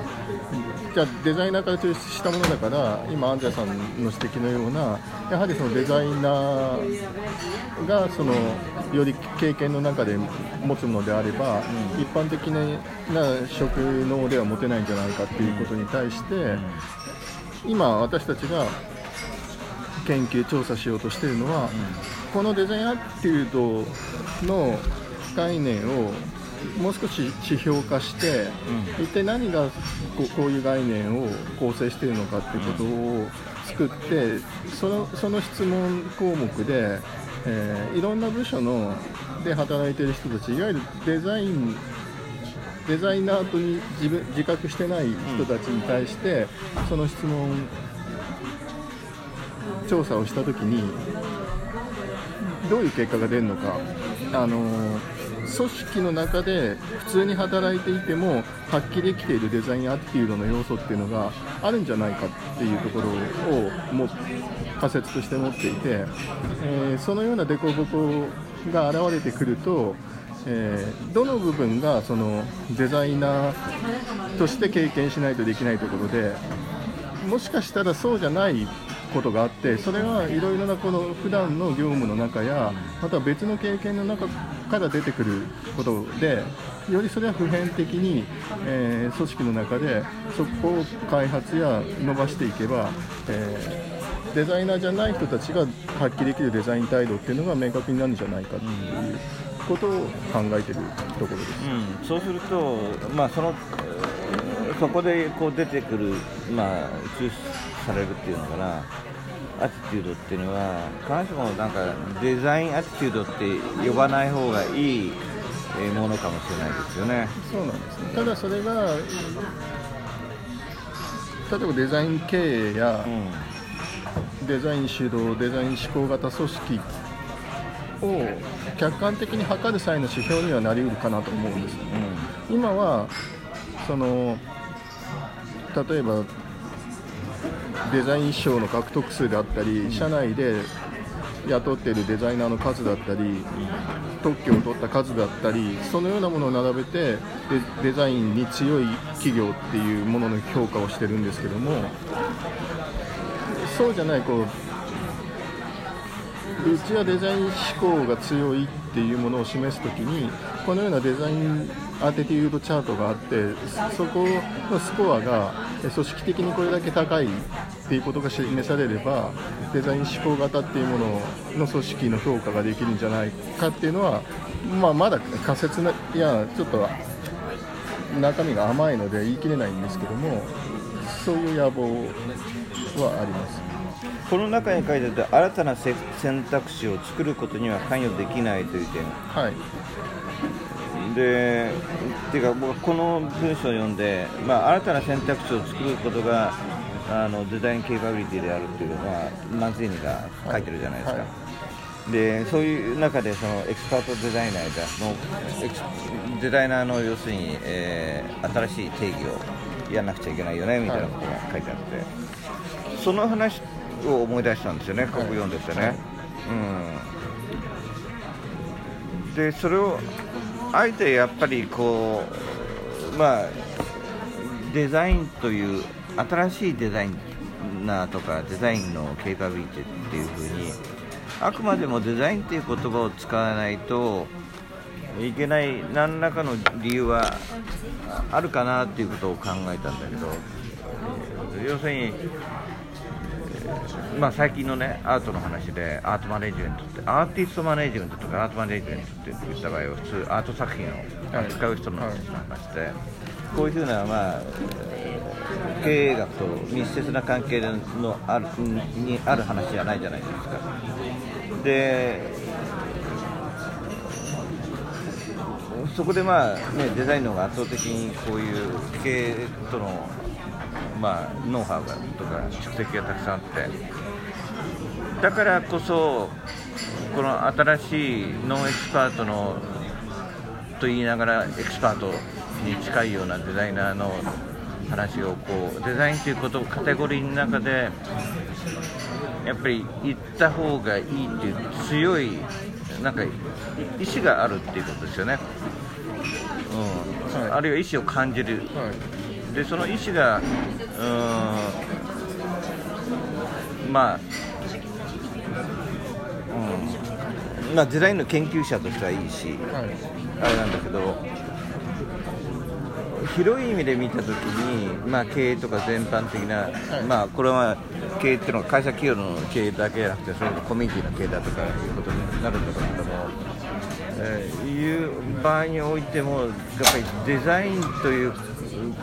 じゃあデザイナーから抽出したものだから今安西さんの指摘のようなやはりそのデザイナーがそのより経験の中で持つものであれば、一般的な職能では持てないんじゃないかっていうことに対して、今私たちが研究調査しようとしているのは、このデザインアティテュードの概念をもう少し指標化して、一体何がこうこういう概念を構成しているのかっていうことを作ってそのその質問項目で、えーいろんな部署ので働いている人たちいわゆるデザインデザイナーとに自分自覚してない人たちに対して、その質問調査をしたときにどういう結果が出るのか、あの組織の中で普通に働いていても発揮できているデザインアティードの要素っていうのがあるんじゃないかっていうところをも仮説として持っていて、えーそのような凸凹が現れてくると、えーどの部分がそのデザイナーとして経験しないとできないところでもしかしたらそうじゃないことがあってそれはいろいろなこの普段の業務の中やまた別の経験の中から出てくることでよりそれは普遍的に、えー組織の中でそこを開発や伸ばしていけば、えーデザイナーじゃない人たちが発揮できるデザイン態度っていうのが明確になるんじゃないかっていうことを考えてるところです。うん、そうすると、まあ、そのそこでこう出てくる、まあ、抽出されるっていうのかな、アティテュードっていうのは、必ずしもなん。かデザインアティテュードって呼ばない方がいいものかもしれないですよね。そうなん。ですねただそれが例えばデザイン経営やうん。デザイン主導デザイン思考型組織を客観的に測る際の指標にはなりうるかなと思うん。ですうん。今はその例えばデザイン賞の獲得数であったり社内で雇っているデザイナーの数だったり特許を取った数だったりそのようなものを並べてデデザインに強い企業っていうものの評価をしてるんですけどもそうじゃないこううちはデザイン思考が強いっていうものを示すときにこのようなデザインアティテュードチャートがあってそこのスコアが組織的にこれだけ高いっていうことが示されればデザイン思考型っていうものの組織の評価ができるんじゃないかっていうのは、まあ、まだ仮説ないやちょっと中身が甘いので言い切れないんですけどもそういう野望はあります。この中に書いてある新たなせ選択肢を作ることには関与できないという点。はい。でっていうか僕はこの文章を読んで、まあ、新たな選択肢を作ることがあのデザインケーパビリティであるっていうのはマンツィーニが書いてるじゃないですか、はい。でそういう中でそのエクスパートデザイナーがのデザイナーの要するに、えー新しい定義をやらなくちゃいけないよねみたいなことが書いてあって、その話を思い出したんですよね、ここ読んでてね。うんでそれをあえてやっぱりこうまあデザインという新しいデザイナーとかデザインのケーパビリティっていうふうにあくまでもデザインっていう言葉を使わないといけない何らかの理由はあるかなっていうことを考えたんだけどえー要するにまあ、最近のねアートの話でアートマネジメントってアーティストマネジメントとかアートマネジメントって言った場合は普通アート作品を扱う人の話で、こういうふうな、まあ、経営学と密接な関係のあるにある話じゃないじゃないですか。でそこでまあ、ね、デザインの方が圧倒的にこういう経営とのまあ、ノウハウがとか蓄積がたくさんあって。だからこそこの新しい non-expert のと言いながらエキスパートに近いようなデザイナーの話をこうデザインということをカテゴリーの中でやっぱり言った方がいいっていう強いなんか意思があるっていうことですよね、うん。はい。あるいは意思を感じる。はいでその意思がうーんまあ、うんまあ、デザインの研究者としてはいいしはい。あれなんだけど広い意味で見たときに、まあ、経営とか全般的な、い。まあ、これは経営っていうのは会社企業の経営だけじゃなくてそれがコミュニティの経営だとかいうことになるんだけども、ええーいう場合においてもやっぱりデザインという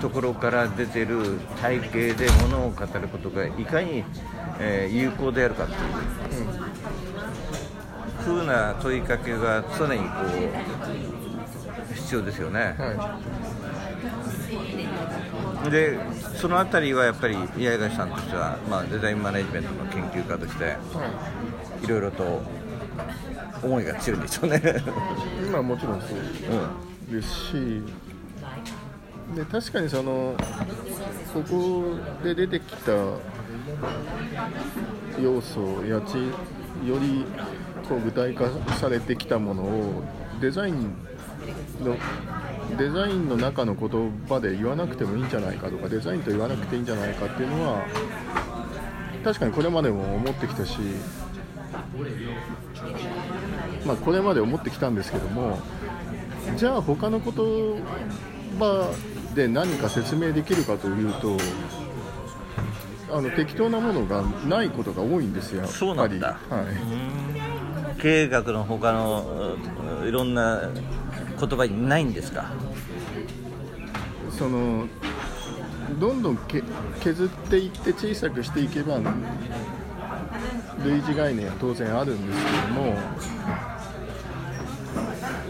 ところから出てる体系でものを語ることがいかに、えー有効であるかというふうな問いかけが常にこう必要ですよね。はでそのあたりはやっぱり八重樫さんとしては、まあ、デザインマネジメントの研究家としてい、はいろいろと思いが強いんでしょうね。まあもちろんそうですしで確かにそのここで出てきた要素やちよりこう具体化されてきたものをデザインのデザインの中の言葉で言わなくてもいいんじゃないかとかデザインと言わなくていいんじゃないかっていうのは確かにこれまでも思ってきたしまあ、これまで思ってきたんですけどもじゃあ他の言葉で何か説明できるかというとあの適当なものがないことが多いんですよ、やっぱりそうなんだ。はい、経営学の他のうんいろんな言葉にないんですか？そのどんどんけ削っていって小さくしていけば類似概念は当然あるんですけども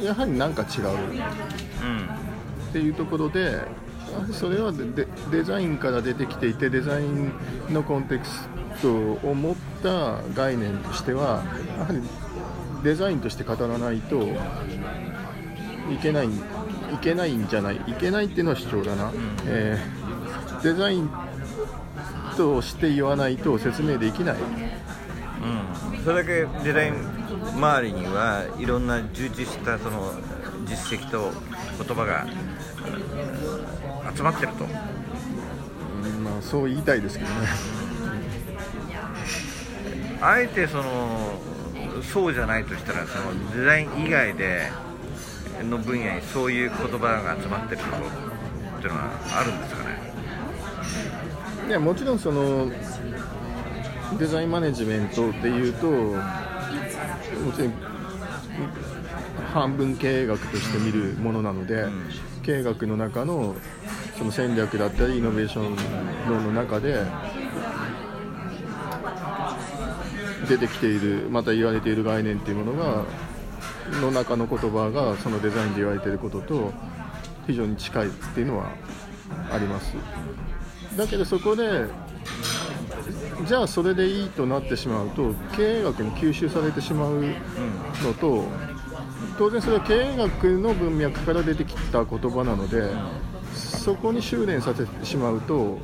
やはり何か違う。うんっていうところであそれはデデデザインから出てきていてデザインのコンテクストを持った概念としてはやはりデザインとして語らないといけないいけないんじゃないいけないっていうのは主張だな、えーデザインとして言わないと説明できない。うん、それだけデザイン周りにはいろんな充実したその実績と言葉がうん集まってると。うんまあそう言いたいですけどね。あえてそのそうじゃないとしたらそのデザイン以外での分野にそういう言葉が集まってるところっていうのはあるんですかね。いやもちろんそのデザインマネジメントっていうともちろん半分経営学として見るものなので、ん経営学の中のその戦略だったりイノベーション論の中で出てきているまた言われている概念っていうものがの中の言葉がそのデザインで言われていることと非常に近いっていうのはあります。だけどそこでじゃあそれでいいとなってしまうと経営学に吸収されてしまうのと当然それは経営学の文脈から出てきた言葉なのでそこに修練させてしまうと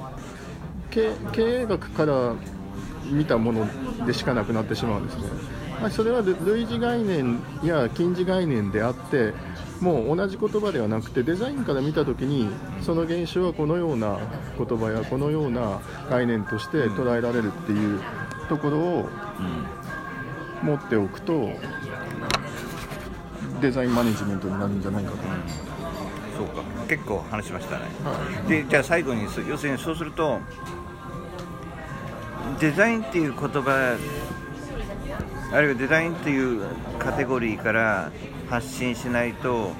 経経営学から見たものでしかなくなってしまうんですね。まあそれは類似概念や近似概念であってもう同じ言葉ではなくてデザインから見た時にその現象はこのような言葉やこのような概念として捉えられるっていうところを持っておくとデザインマネジメントになるんじゃないかと。思います。そうか。結構話しましたね。はい。でじゃあ最後にそ要するにそうするとデザインっていう言葉あるいはデザインっていうカテゴリーから発信しないと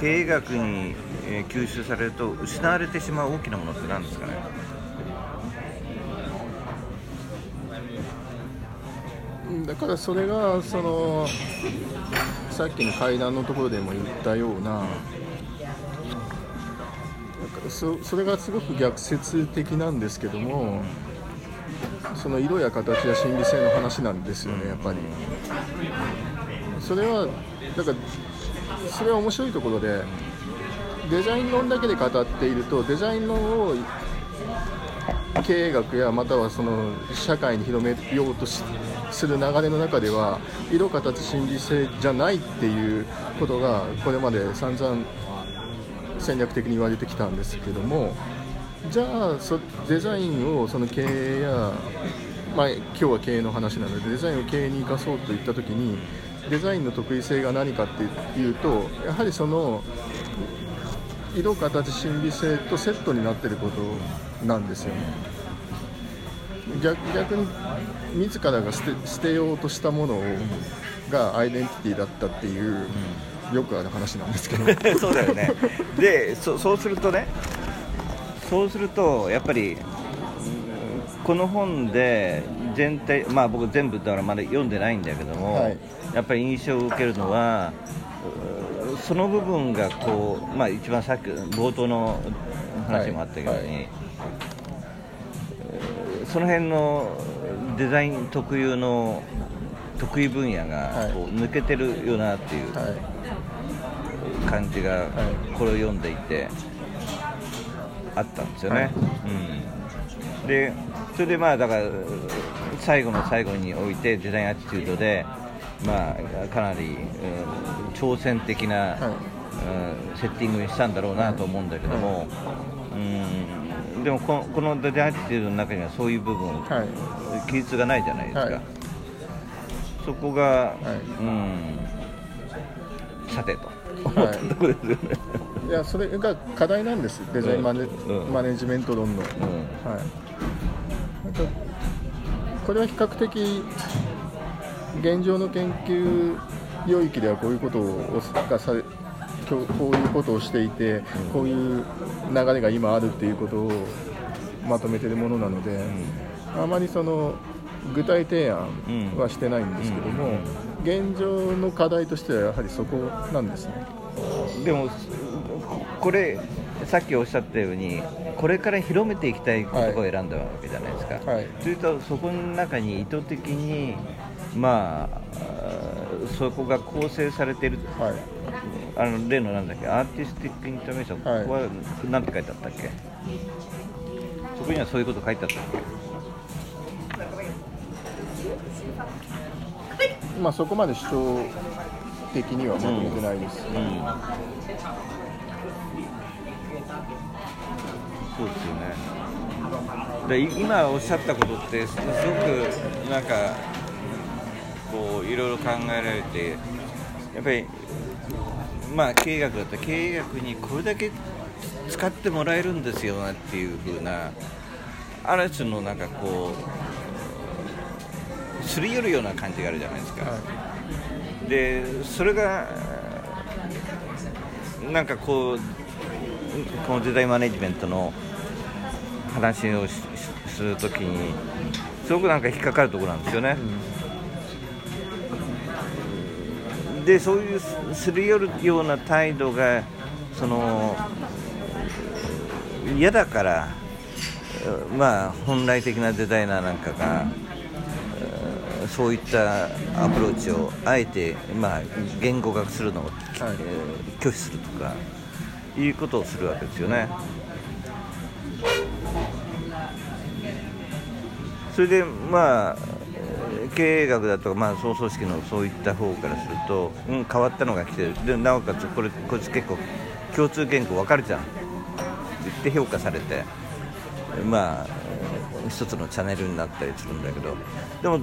経営学に、えー吸収されると失われてしまう大きなものって何ですかね？だからそれがそのさっきの階段のところでも言ったようななんかそそれがすごく逆説的なんですけどもその色や形や心理性の話なんですよねやっぱり。それはだからそれは面白いところでデザイン論だけで語っているとデザイン論を経営学やまたはその社会に広めようとする流れの中では色形心理性じゃないっていうことがこれまで散々戦略的に言われてきたんですけどもじゃあデザインをその経営や、まあ、今日は経営の話なのでデザインを経営に生かそうといった時にデザインの得意性が何かっていうとやはりその色形心理性とセットになってることなんですよね。逆逆に自らが捨て捨てようとしたものをがアイデンティティだったっていうよくある話なんですけど。そうだよね。でそそうするとねそうするとやっぱりうんこの本で全体まあ僕全部だからまだ読んでないんだけども、はい。やっぱり印象を受けるのはうその部分がこうまあ一番さっき冒頭の話もあったけどに、はい。はいその辺のデザイン特有の得意分野がはい。こう抜けてるよなっていうはい。感じがい。これを読んでいてあったんですよね、はい。うん、でそれでまあだから最後の最後においてデザインアティチュードでまあかなり、うん挑戦的な、はい。うんセッティングにしたんだろうなと思うんだけども、うんでもこのこのデザインアティードの中にはそういう部分、はい。記述がないじゃないですか、はい。そこが、い。うん。さてと。思はい。ったところですよね、いやそれが課題なんです。デザインマネ,、うん。マネジメント論の、はい。なんかこれは比較的現状の研究領域ではこういうことをがされ今日こういうことをしていて、こういう流れが今あるっていうことをまとめてるものなので、あまりその具体提案はしてないんですけども、現状の課題としてはやはりそこなんですね。でもこれさっきおっしゃったようにこれから広めていきたい言葉を選んだわけじゃないですか、はい。というとそこの中に意図的にまあそこが構成されているはいあの例のなんだっけ？アーティスティックインターメーション、はい。ここは何て書いてあったっけ？そこにはそういうこと書いてあったっまあ、そこまで主張的にはまとめてないです、け、うん、そうですよね。でい今おっしゃったことってすすごくなんかこういろいろ考えられてやっぱりまあ経営学だったら経営学にこれだけ使ってもらえるんですよなっていう風なある種のなんかこうすり寄るような感じがあるじゃないですか、でそれがなんかこうこのデザインマネジメントの話をするときにすごくなんか引っかかるところなんですよね、でそういうすすり寄るような態度がその嫌だからえまあ本来的なデザイナーなんかがえそういったアプローチをあえて、まあ、言語化するのを、えー拒否するとかいうことをするわけですよね。それでまあえー経営学だとか、まあ、総組織のそういった方からすると、うん、変わったのが来てる。でなおかつこれこいつ結構共通言語分かるじゃん。って言って評価されてまあ一つのチャンネルになったりするんだけど。でも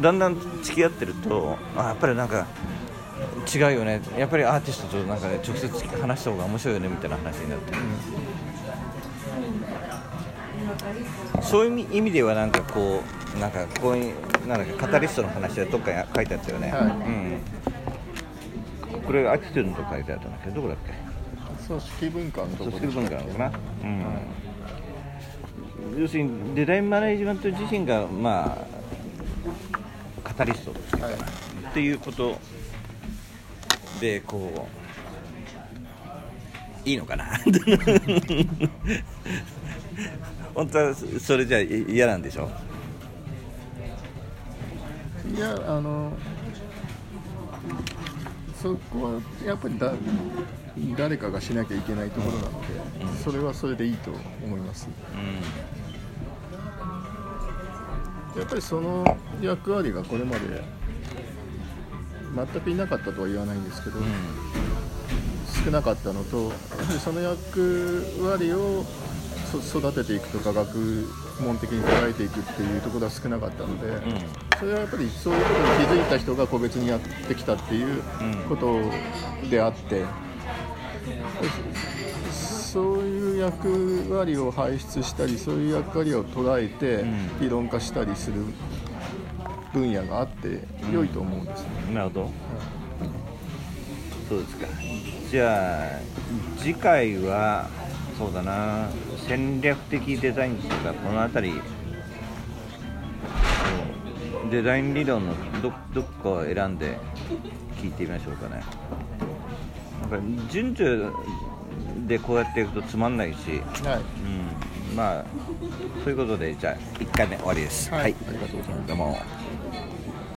だんだん付き合ってるとあやっぱりなんか違うよね。やっぱりアーティストとなんか、ね、直接話した方が面白いよねみたいな話になって、そういう意味ではなんかこうなんかこういうなんだっけカタリストの話はどっかに書いてあったよね、はい。うん、これアティチュードと書いてあったんだけ？どどこだっけ？組織文化のところ組織文化なのかな、うん。要するにデザインマネジメント自身がまあカタリストはいっていうことでこういいのかな？本当はそれじゃ嫌なんでしょ？いやあのそこはやっぱりだ誰かがしなきゃいけないところなので、それはそれでいいと思います。やっぱりその役割がこれまで全くいなかったとは言わないんですけど、少なかったのとやはりその役割をそ育てていくとか学問的に捉えていくっていうところは少なかったので、それはやっぱりそういうことに気づいた人が個別にやってきたっていうことであって、そういう役割を輩出したりそういう役割を捉えて理論化したりする分野があって良いと思うんですね。なるほど。そうですか。じゃあ次回はそうだな。戦略的デザインとかこの辺り。デザイン理論のどどっかを選んで聞いてみましょうかね。なんか順序でこうやっていくとつまんないし、はい。うん、まあそういうことでじゃあ1回目終わりです。はい。はい、ありがとうございます。どうも